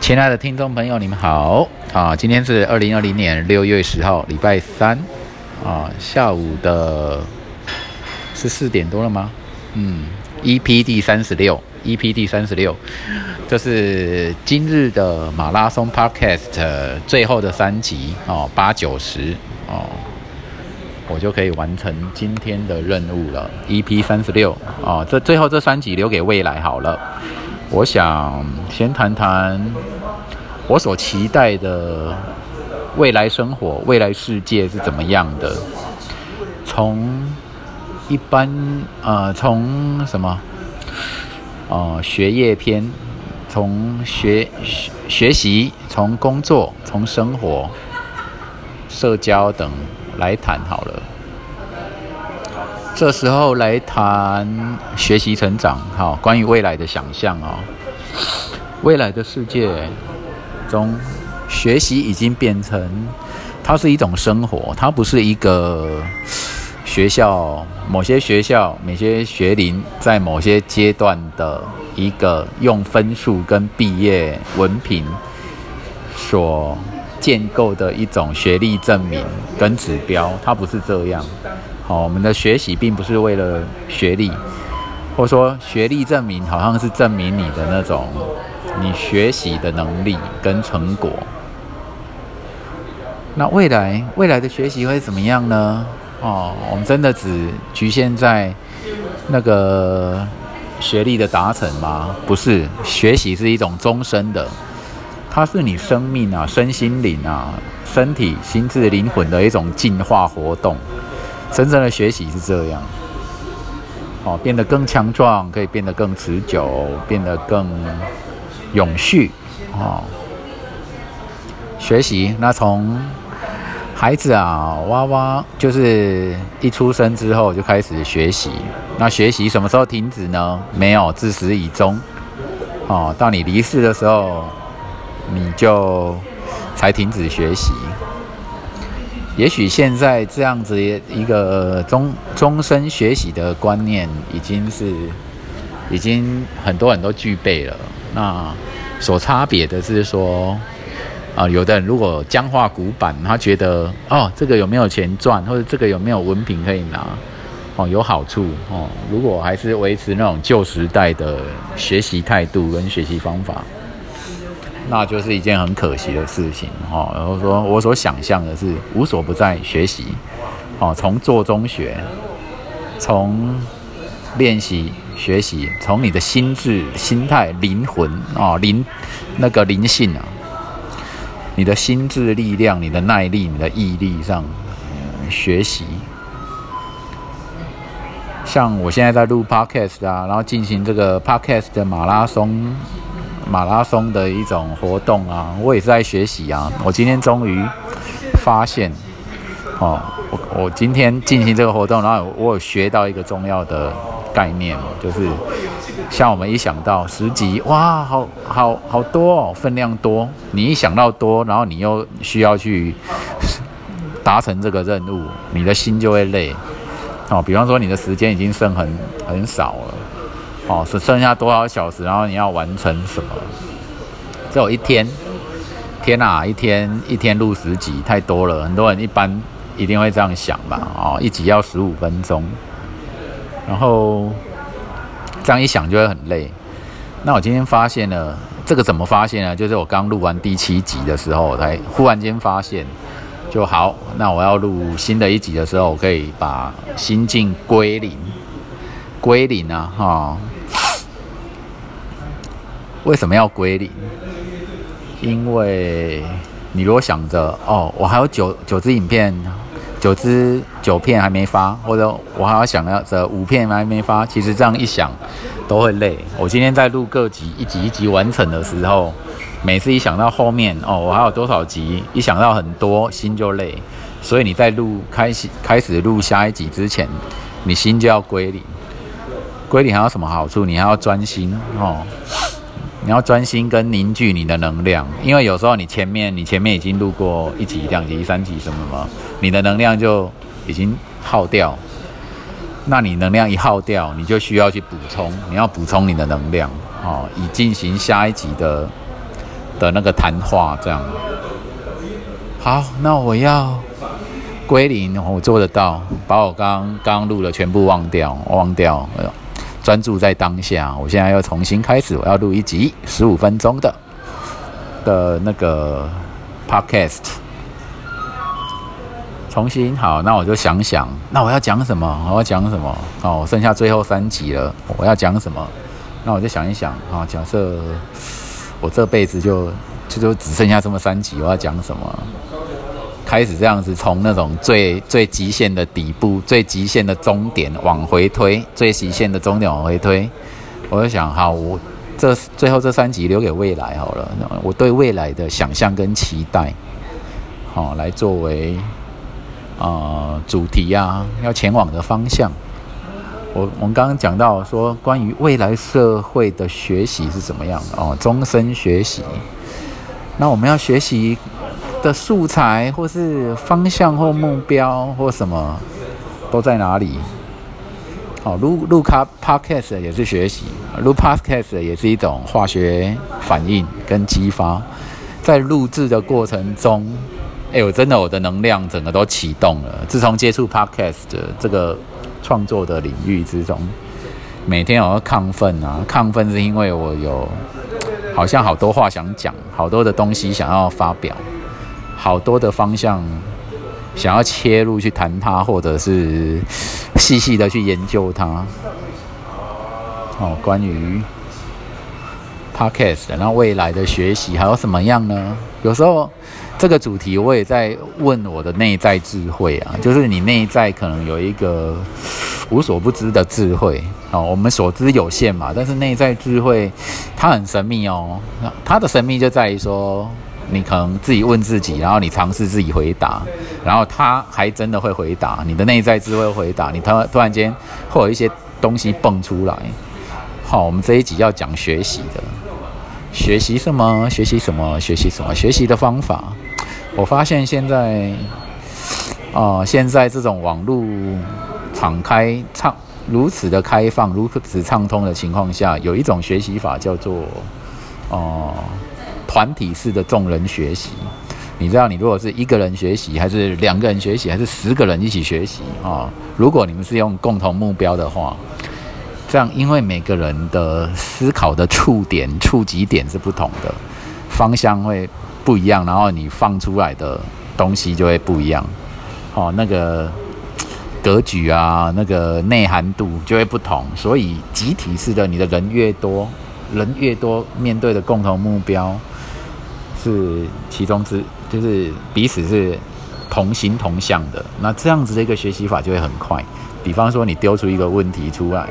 亲爱的听众朋友，你们好啊！今天是二零二零年六月十号，礼拜三啊，下午的是四点多了吗？嗯，EP 第三十六，EP 第三十六，这是今日的马拉松 Podcast 最后的三集哦，八九十哦，我就可以完成今天的任务了。EP 三十六哦，这最后这三集留给未来好了。我想先谈谈我所期待的未来生活、未来世界是怎么样的。从一般呃，从什么呃学业篇，从学学学习，从工作，从生活、社交等来谈好了。这时候来谈学习成长，好，关于未来的想象哦。未来的世界中，学习已经变成，它是一种生活，它不是一个学校某些学校、某些学龄在某些阶段的一个用分数跟毕业文凭所建构的一种学历证明跟指标，它不是这样。哦，我们的学习并不是为了学历，或者说学历证明好像是证明你的那种你学习的能力跟成果。那未来未来的学习会怎么样呢？哦，我们真的只局限在那个学历的达成吗？不是，学习是一种终身的，它是你生命啊、身心灵啊、身体、心智、灵魂的一种进化活动。真正的学习是这样，哦，变得更强壮，可以变得更持久，变得更永续，哦。学习，那从孩子啊，娃娃就是一出生之后就开始学习。那学习什么时候停止呢？没有，自始以终。哦，到你离世的时候，你就才停止学习。也许现在这样子一个终终身学习的观念，已经是已经很多人都具备了。那所差别的是说，啊，有的人如果僵化古板，他觉得哦，这个有没有钱赚，或者这个有没有文凭可以拿，哦，有好处哦。如果还是维持那种旧时代的学习态度跟学习方法。那就是一件很可惜的事情哈。然后说，我所想象的是无所不在学习，哦，从做中学，从练习学习，从你的心智、心态、灵魂哦灵那个灵性啊，你的心智力量、你的耐力、你的毅力上学习。像我现在在录 podcast 啊，然后进行这个 podcast 的马拉松。马拉松的一种活动啊，我也是在学习啊。我今天终于发现，哦，我我今天进行这个活动，然后我有学到一个重要的概念，就是像我们一想到十级，哇，好好好多哦，分量多。你一想到多，然后你又需要去达成这个任务，你的心就会累。哦，比方说你的时间已经剩很很少了。哦，是剩下多少小时？然后你要完成什么？只有一天，天哪！一天一天录十集太多了，很多人一般一定会这样想吧？哦，一集要十五分钟，然后这样一想就会很累。那我今天发现了这个怎么发现呢？就是我刚录完第七集的时候，才忽然间发现，就好。那我要录新的一集的时候，我可以把心境归零，归零啊，哈。为什么要归零？因为你如果想着哦，我还有九九支影片，九支九片还没发，或者我还要想要着五片还没发，其实这样一想都会累。我今天在录各集一集一集完成的时候，每次一想到后面哦，我还有多少集，一想到很多，心就累。所以你在录开始开始录下一集之前，你心就要归零。归零还有什么好处？你还要专心哦。你要专心跟凝聚你的能量，因为有时候你前面你前面已经录过一集、两集、三集什么嘛，你的能量就已经耗掉。那你能量一耗掉，你就需要去补充，你要补充你的能量哦，以进行下一集的的那个谈话，这样。好，那我要归零，我做得到，把我刚刚录的全部忘掉，忘掉，专注在当下。我现在要重新开始，我要录一集十五分钟的的那个 podcast。重新好，那我就想想，那我要讲什么？我要讲什么？哦，我剩下最后三集了，我要讲什么？那我就想一想啊，假设我这辈子就就就只剩下这么三集，我要讲什么？开始这样子从那种最最极限的底部、最极限的终点往回推，最极限的终点往回推。我就想，好，我这最后这三集留给未来好了。我对未来的想象跟期待，好，来作为。呃，主题啊，要前往的方向。我我们刚刚讲到说，关于未来社会的学习是怎么样的哦，终身学习。那我们要学习的素材，或是方向或目标或什么，都在哪里？哦，录录卡 podcast 也是学习，录 podcast 也是一种化学反应跟激发，在录制的过程中。哎，我真的我的能量整个都启动了。自从接触 podcast 这个创作的领域之中，每天我要亢奋啊！亢奋是因为我有好像好多话想讲，好多的东西想要发表，好多的方向想要切入去谈它，或者是细细的去研究它。哦，关于 podcast，然后未来的学习还有什么样呢？有时候。这个主题我也在问我的内在智慧啊，就是你内在可能有一个无所不知的智慧哦，我们所知有限嘛，但是内在智慧它很神秘哦，它的神秘就在于说，你可能自己问自己，然后你尝试自己回答，然后他还真的会回答，你的内在智慧回答，你突突然间会有一些东西蹦出来。好，我们这一集要讲学习的，学习什么？学习什么？学习什么？学习的方法。我发现现在，啊，现在这种网络敞开畅如此的开放、如此畅通的情况下，有一种学习法叫做，哦，团体式的众人学习。你知道，你如果是一个人学习，还是两个人学习，还是十个人一起学习啊？如果你们是用共同目标的话，这样，因为每个人的思考的触点、触及点是不同的，方向会。不一样，然后你放出来的东西就会不一样，哦，那个格局啊，那个内涵度就会不同。所以集体式的，你的人越多，人越多，面对的共同目标是其中之，就是彼此是同心同向的。那这样子的一个学习法就会很快。比方说，你丢出一个问题出来，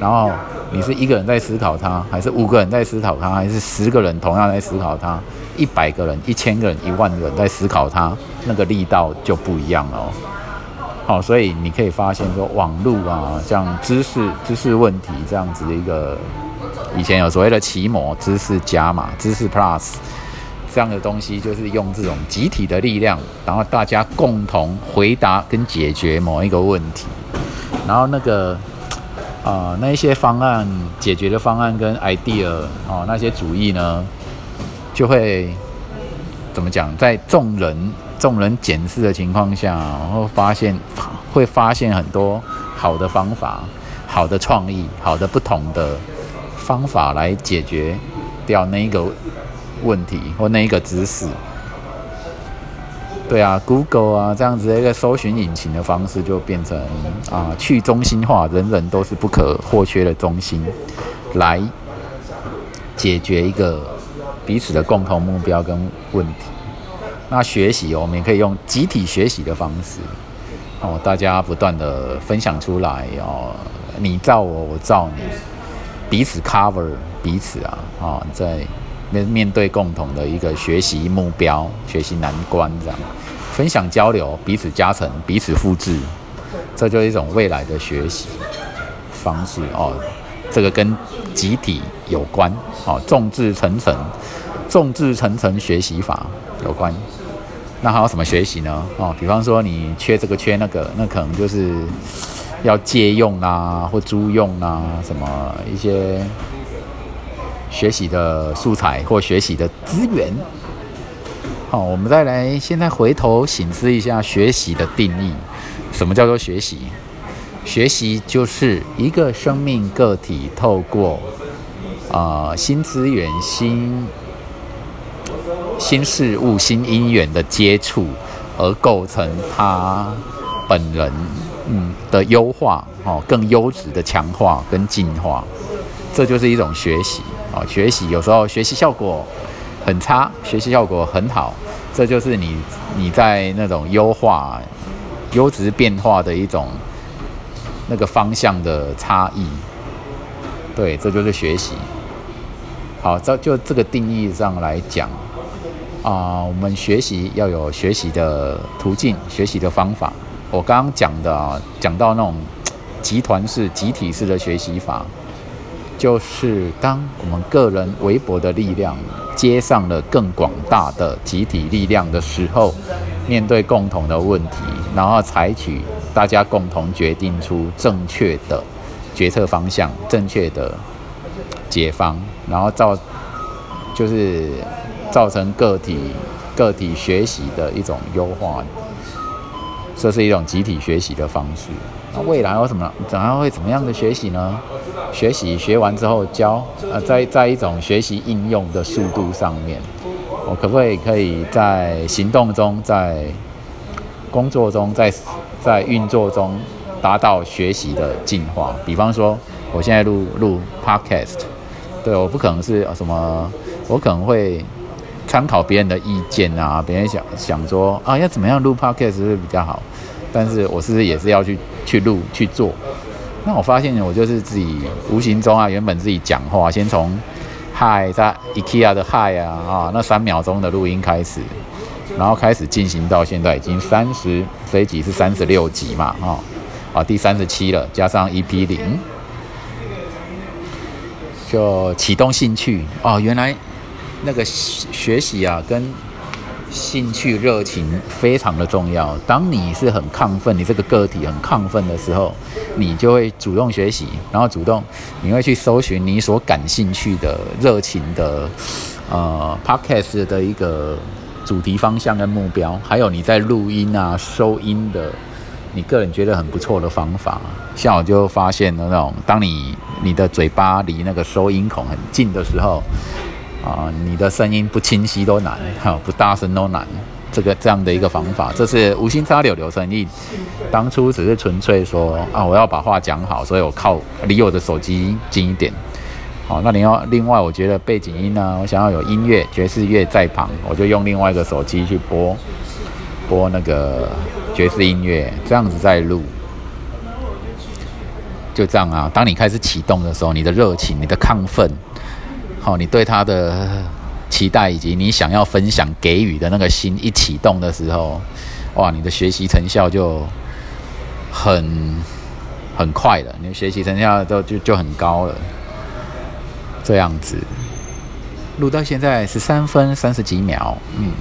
然后你是一个人在思考它，还是五个人在思考它，还是十个人同样在思考它？一百个人、一千个人、一万个人在思考它，那个力道就不一样了。好，所以你可以发现说，网络啊，像知识、知识问题这样子的一个，以前有所谓的奇摩知识加嘛、知识 Plus 这样的东西，就是用这种集体的力量，然后大家共同回答跟解决某一个问题，然后那个啊，那一些方案解决的方案跟 idea 哦，那些主意呢？就会怎么讲？在众人众人检视的情况下，然后发现会发现很多好的方法、好的创意、好的不同的方法来解决掉那一个问题或那一个知识。对啊，Google 啊这样子的一个搜寻引擎的方式，就变成啊去中心化，人人都是不可或缺的中心，来解决一个。彼此的共同目标跟问题，那学习我们也可以用集体学习的方式，哦，大家不断的分享出来哦，你照我，我照你，彼此 cover 彼此啊，啊，在面面对共同的一个学习目标、学习难关这样，分享交流，彼此加成，彼此复制，这就是一种未来的学习方式哦。这个跟集体有关，哦，众志成城，众志成城学习法有关。那还有什么学习呢？哦，比方说你缺这个缺那个，那可能就是要借用啊，或租用啊，什么一些学习的素材或学习的资源。好，我们再来，现在回头醒思一下学习的定义。什么叫做学习？学习就是一个生命个体透过啊新资源、新新事物、新因缘的接触，而构成他本人嗯的优化哦，更优质的强化跟进化。这就是一种学习啊！学习有时候学习效果很差，学习效果很好。这就是你你在那种优化、优质变化的一种那个方向的差异，对，这就是学习。好，这就这个定义上来讲啊，我们学习要有学习的途径、学习的方法。我刚刚讲的，讲到那种集团式、集体式的学习法，就是当我们个人微薄的力量。接上了更广大的集体力量的时候，面对共同的问题，然后采取大家共同决定出正确的决策方向、正确的解方，然后造就是造成个体个体学习的一种优化，这是一种集体学习的方式。那未来有什么？怎样会怎么样的学习呢？学习学完之后教，呃，在在一种学习应用的速度上面，我可不可以可以在行动中，在工作中，在在运作中达到学习的进化？比方说，我现在录录 podcast，对，我不可能是什么，我可能会参考别人的意见啊，别人想想说啊，要怎么样录 podcast 是比较好，但是我是不是也是要去？去录去做，那我发现我就是自己无形中啊，原本自己讲话，先从嗨在 IKEA 的嗨啊啊那三秒钟的录音开始，然后开始进行到现在已经三十这一集是三十六集嘛啊啊第三十七了，加上 EP 零，就启动兴趣哦，原来那个学习啊跟。兴趣热情非常的重要。当你是很亢奋，你这个个体很亢奋的时候，你就会主动学习，然后主动你会去搜寻你所感兴趣的热情的呃 podcast 的一个主题方向跟目标，还有你在录音啊收音的，你个人觉得很不错的方法。像我就发现了那种，当你你的嘴巴离那个收音孔很近的时候。啊，你的声音不清晰都难，哈，不大声都难。这个这样的一个方法，这是无心插柳柳成荫。当初只是纯粹说啊，我要把话讲好，所以我靠离我的手机近一点。好，那你要另外，我觉得背景音呢，我想要有音乐爵士乐在旁，我就用另外一个手机去播播那个爵士音乐，这样子在录。就这样啊，当你开始启动的时候，你的热情，你的亢奋。好，你对他的期待以及你想要分享、给予的那个心一启动的时候，哇，你的学习成效就很很快了，你的学习成效都就就很高了。这样子，录到现在十三分三十几秒，嗯，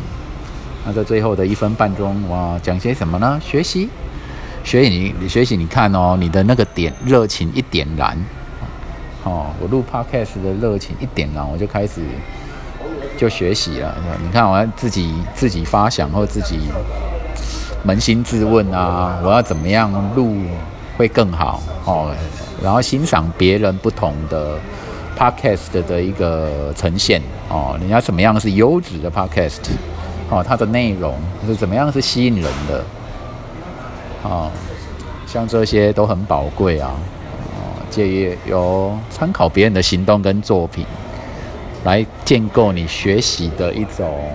那在最后的一分半钟，哇，讲些什么呢？学习，学习，你学习，你看哦，你的那个点热情一点燃。哦，我录 podcast 的热情一点燃，我就开始就学习了。你看，我要自己自己发想，或自己扪心自问啊，我要怎么样录会更好？哦，然后欣赏别人不同的 podcast 的一个呈现。哦，人家怎么样是优质的 podcast？哦，它的内容是怎么样是吸引人的？哦，像这些都很宝贵啊。借由参考别人的行动跟作品，来建构你学习的一种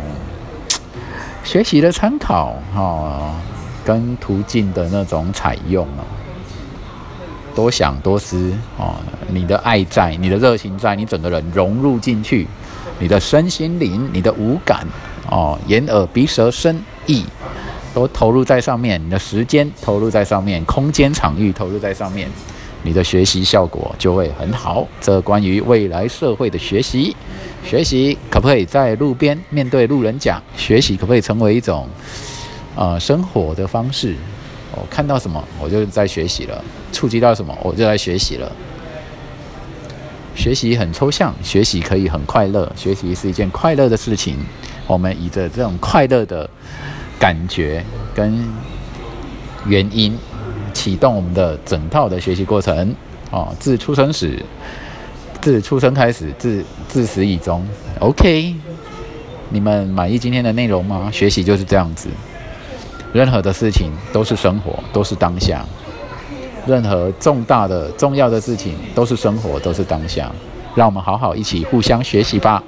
学习的参考哈，跟途径的那种采用啊，多想多思哦，你的爱在，你的热情在，你整个人融入进去，你的身心灵，你的五感哦，眼耳鼻舌身意都投入在上面，你的时间投入在上面，空间场域投入在上面。你的学习效果就会很好。这关于未来社会的学习，学习可不可以在路边面对路人讲？学习可不可以成为一种呃生活的方式？我看到什么，我就在学习了；触及到什么，我就在学习了。学习很抽象，学习可以很快乐，学习是一件快乐的事情。我们以着这种快乐的感觉跟原因，启动我们的整套的学习过程。哦，自出生始，自出生开始，自自始以终。OK，你们满意今天的内容吗？学习就是这样子，任何的事情都是生活，都是当下。任何重大的、重要的事情都是生活，都是当下。让我们好好一起互相学习吧，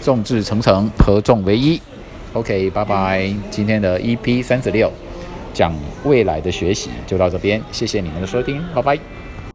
众志成城，合众为一。OK，拜拜。今天的 EP 三十六讲未来的学习就到这边，谢谢你们的收听，拜拜。